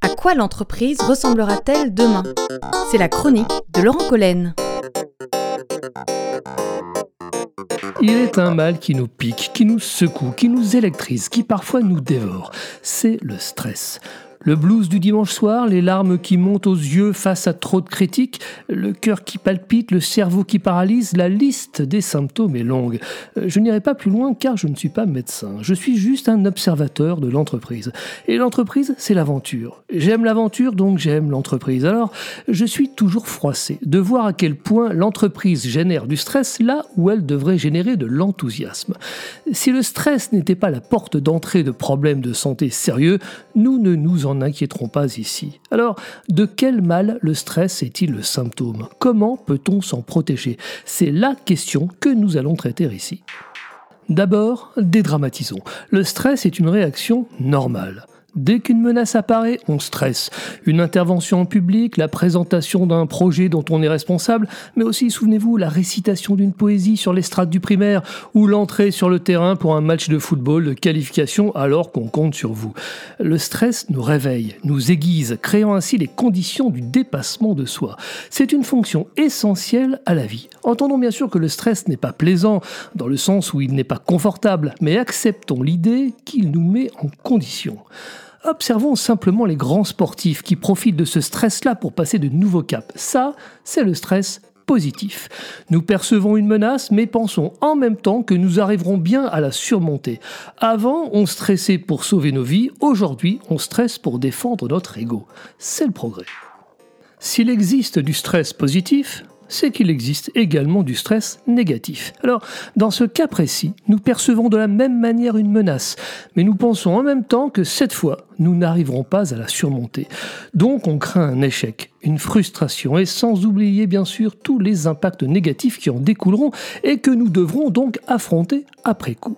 À quoi l'entreprise ressemblera-t-elle demain? C'est la chronique de Laurent Collen. Il est un mal qui nous pique, qui nous secoue, qui nous électrise, qui parfois nous dévore. C'est le stress. Le blues du dimanche soir, les larmes qui montent aux yeux face à trop de critiques, le cœur qui palpite, le cerveau qui paralyse, la liste des symptômes est longue. Euh, je n'irai pas plus loin car je ne suis pas médecin. Je suis juste un observateur de l'entreprise. Et l'entreprise, c'est l'aventure. J'aime l'aventure, donc j'aime l'entreprise. Alors, je suis toujours froissé de voir à quel point l'entreprise génère du stress là où elle devrait générer de l'enthousiasme. Si le stress n'était pas la porte d'entrée de problèmes de santé sérieux, nous ne nous en n'inquiéterons pas ici. Alors, de quel mal le stress est-il le symptôme? Comment peut-on s'en protéger? C'est la question que nous allons traiter ici. D'abord, dédramatisons. Le stress est une réaction normale. Dès qu'une menace apparaît, on stresse. Une intervention en public, la présentation d'un projet dont on est responsable, mais aussi, souvenez-vous, la récitation d'une poésie sur l'estrade du primaire ou l'entrée sur le terrain pour un match de football de qualification alors qu'on compte sur vous. Le stress nous réveille, nous aiguise, créant ainsi les conditions du dépassement de soi. C'est une fonction essentielle à la vie. Entendons bien sûr que le stress n'est pas plaisant, dans le sens où il n'est pas confortable, mais acceptons l'idée qu'il nous met en condition. Observons simplement les grands sportifs qui profitent de ce stress-là pour passer de nouveaux caps. Ça, c'est le stress positif. Nous percevons une menace, mais pensons en même temps que nous arriverons bien à la surmonter. Avant, on stressait pour sauver nos vies, aujourd'hui, on stresse pour défendre notre ego. C'est le progrès. S'il existe du stress positif, c'est qu'il existe également du stress négatif. Alors, dans ce cas précis, nous percevons de la même manière une menace, mais nous pensons en même temps que cette fois, nous n'arriverons pas à la surmonter. Donc, on craint un échec, une frustration, et sans oublier bien sûr tous les impacts négatifs qui en découleront et que nous devrons donc affronter après coup.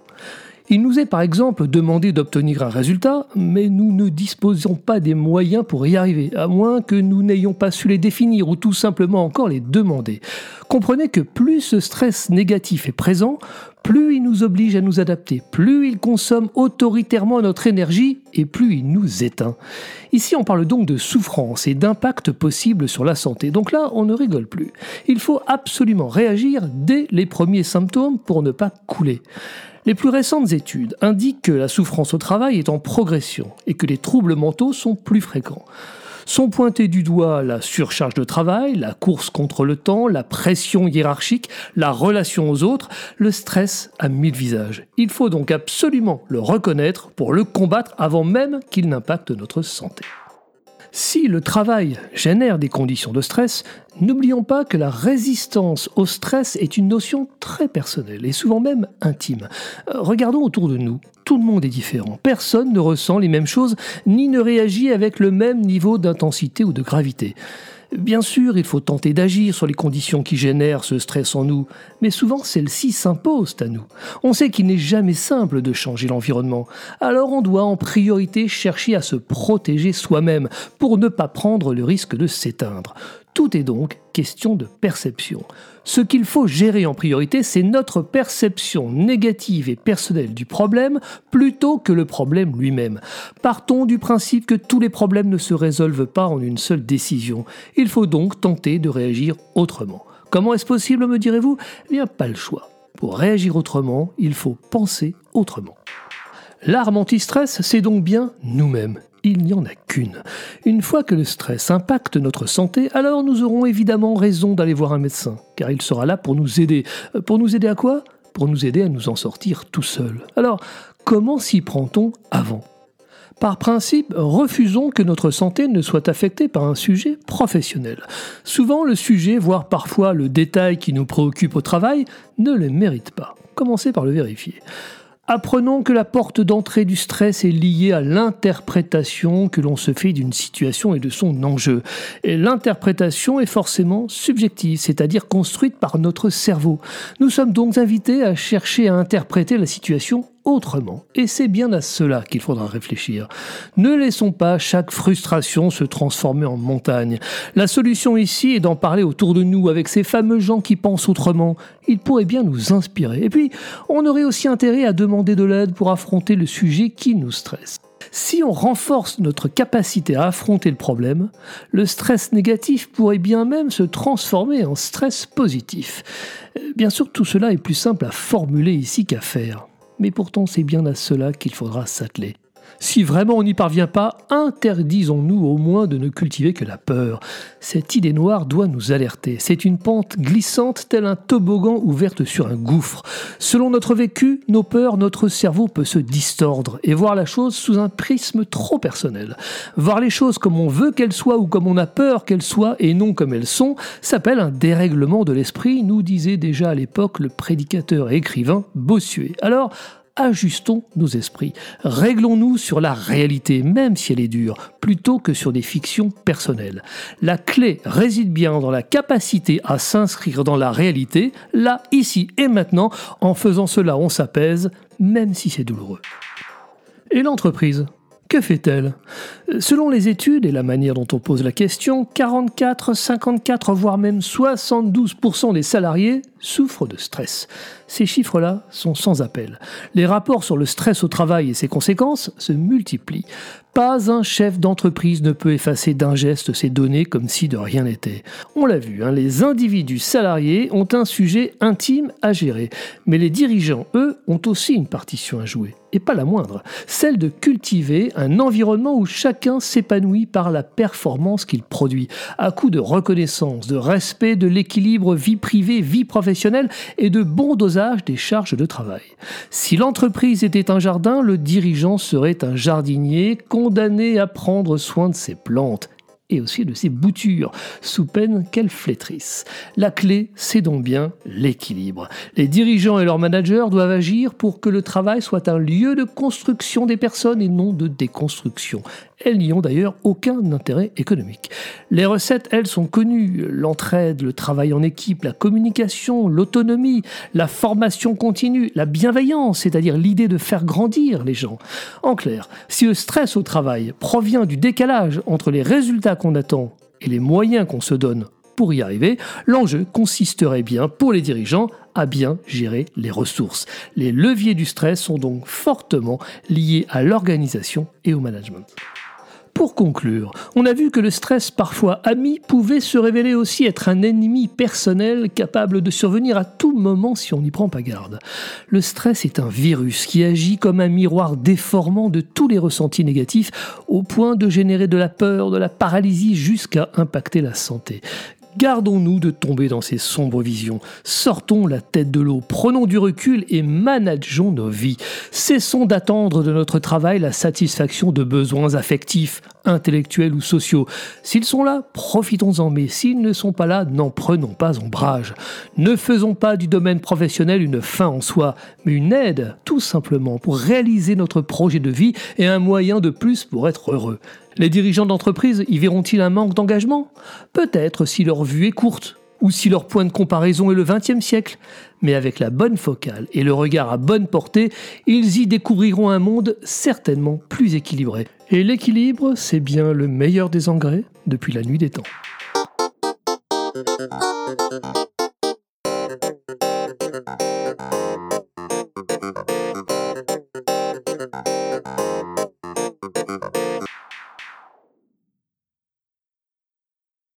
Il nous est par exemple demandé d'obtenir un résultat, mais nous ne disposons pas des moyens pour y arriver, à moins que nous n'ayons pas su les définir ou tout simplement encore les demander. Comprenez que plus ce stress négatif est présent, plus il nous oblige à nous adapter, plus il consomme autoritairement notre énergie et plus il nous éteint. Ici, on parle donc de souffrance et d'impact possible sur la santé. Donc là, on ne rigole plus. Il faut absolument réagir dès les premiers symptômes pour ne pas couler. Les plus récentes études indiquent que la souffrance au travail est en progression et que les troubles mentaux sont plus fréquents. Sont pointés du doigt la surcharge de travail, la course contre le temps, la pression hiérarchique, la relation aux autres, le stress à mille visages. Il faut donc absolument le reconnaître pour le combattre avant même qu'il n'impacte notre santé. Si le travail génère des conditions de stress, n'oublions pas que la résistance au stress est une notion très personnelle et souvent même intime. Euh, regardons autour de nous, tout le monde est différent. Personne ne ressent les mêmes choses ni ne réagit avec le même niveau d'intensité ou de gravité. Bien sûr, il faut tenter d'agir sur les conditions qui génèrent ce stress en nous, mais souvent celles-ci s'imposent à nous. On sait qu'il n'est jamais simple de changer l'environnement, alors on doit en priorité chercher à se protéger soi-même pour ne pas prendre le risque de s'éteindre. Tout est donc question de perception. Ce qu'il faut gérer en priorité, c'est notre perception négative et personnelle du problème plutôt que le problème lui-même. Partons du principe que tous les problèmes ne se résolvent pas en une seule décision. Il faut donc tenter de réagir autrement. Comment est-ce possible, me direz-vous? Eh bien, pas le choix. Pour réagir autrement, il faut penser autrement. L'arme anti-stress, c'est donc bien nous-mêmes il n'y en a qu'une. Une fois que le stress impacte notre santé, alors nous aurons évidemment raison d'aller voir un médecin, car il sera là pour nous aider. Euh, pour nous aider à quoi? Pour nous aider à nous en sortir tout seul. Alors, comment s'y prend-on avant? Par principe, refusons que notre santé ne soit affectée par un sujet professionnel. Souvent, le sujet, voire parfois le détail qui nous préoccupe au travail, ne le mérite pas. Commencez par le vérifier. Apprenons que la porte d'entrée du stress est liée à l'interprétation que l'on se fait d'une situation et de son enjeu. Et l'interprétation est forcément subjective, c'est-à-dire construite par notre cerveau. Nous sommes donc invités à chercher à interpréter la situation autrement. Et c'est bien à cela qu'il faudra réfléchir. Ne laissons pas chaque frustration se transformer en montagne. La solution ici est d'en parler autour de nous avec ces fameux gens qui pensent autrement. Ils pourraient bien nous inspirer. Et puis, on aurait aussi intérêt à demander de l'aide pour affronter le sujet qui nous stresse. Si on renforce notre capacité à affronter le problème, le stress négatif pourrait bien même se transformer en stress positif. Bien sûr, tout cela est plus simple à formuler ici qu'à faire. Mais pourtant, c'est bien à cela qu'il faudra s'atteler. Si vraiment on n'y parvient pas, interdisons-nous au moins de ne cultiver que la peur. Cette idée noire doit nous alerter. C'est une pente glissante telle un toboggan ouverte sur un gouffre. Selon notre vécu, nos peurs, notre cerveau peut se distordre et voir la chose sous un prisme trop personnel. Voir les choses comme on veut qu'elles soient ou comme on a peur qu'elles soient et non comme elles sont s'appelle un dérèglement de l'esprit, nous disait déjà à l'époque le prédicateur et écrivain Bossuet. Alors, ajustons nos esprits. Réglons-nous sur la réalité, même si elle est dure, plutôt que sur des fictions personnelles. La clé réside bien dans la capacité à s'inscrire dans la réalité, là, ici et maintenant. En faisant cela, on s'apaise, même si c'est douloureux. Et l'entreprise que fait-elle? Selon les études et la manière dont on pose la question, 44, 54, voire même 72% des salariés souffrent de stress. Ces chiffres-là sont sans appel. Les rapports sur le stress au travail et ses conséquences se multiplient. Pas un chef d'entreprise ne peut effacer d'un geste ces données comme si de rien n'était. On l'a vu, hein, les individus salariés ont un sujet intime à gérer, mais les dirigeants, eux, ont aussi une partition à jouer, et pas la moindre, celle de cultiver un environnement où chacun s'épanouit par la performance qu'il produit, à coup de reconnaissance, de respect de l'équilibre vie privée, vie et de bon dosage des charges de travail. Si l'entreprise était un jardin, le dirigeant serait un jardinier, condamné à prendre soin de ses plantes et aussi de ses boutures, sous peine qu'elles flétrissent. La clé, c'est donc bien l'équilibre. Les dirigeants et leurs managers doivent agir pour que le travail soit un lieu de construction des personnes et non de déconstruction. Elles n'y ont d'ailleurs aucun intérêt économique. Les recettes, elles, sont connues. L'entraide, le travail en équipe, la communication, l'autonomie, la formation continue, la bienveillance, c'est-à-dire l'idée de faire grandir les gens. En clair, si le stress au travail provient du décalage entre les résultats qu'on attend et les moyens qu'on se donne pour y arriver, l'enjeu consisterait bien pour les dirigeants à bien gérer les ressources. Les leviers du stress sont donc fortement liés à l'organisation et au management. Pour conclure, on a vu que le stress parfois ami pouvait se révéler aussi être un ennemi personnel capable de survenir à tout moment si on n'y prend pas garde. Le stress est un virus qui agit comme un miroir déformant de tous les ressentis négatifs au point de générer de la peur, de la paralysie jusqu'à impacter la santé. Gardons-nous de tomber dans ces sombres visions. Sortons la tête de l'eau, prenons du recul et manageons nos vies. Cessons d'attendre de notre travail la satisfaction de besoins affectifs, intellectuels ou sociaux. S'ils sont là, profitons-en, mais s'ils ne sont pas là, n'en prenons pas ombrage. Ne faisons pas du domaine professionnel une fin en soi, mais une aide, tout simplement, pour réaliser notre projet de vie et un moyen de plus pour être heureux. Les dirigeants d'entreprise y verront-ils un manque d'engagement? Peut-être si leur vue est courte, ou si leur point de comparaison est le XXe siècle. Mais avec la bonne focale et le regard à bonne portée, ils y découvriront un monde certainement plus équilibré. Et l'équilibre, c'est bien le meilleur des engrais depuis la nuit des temps.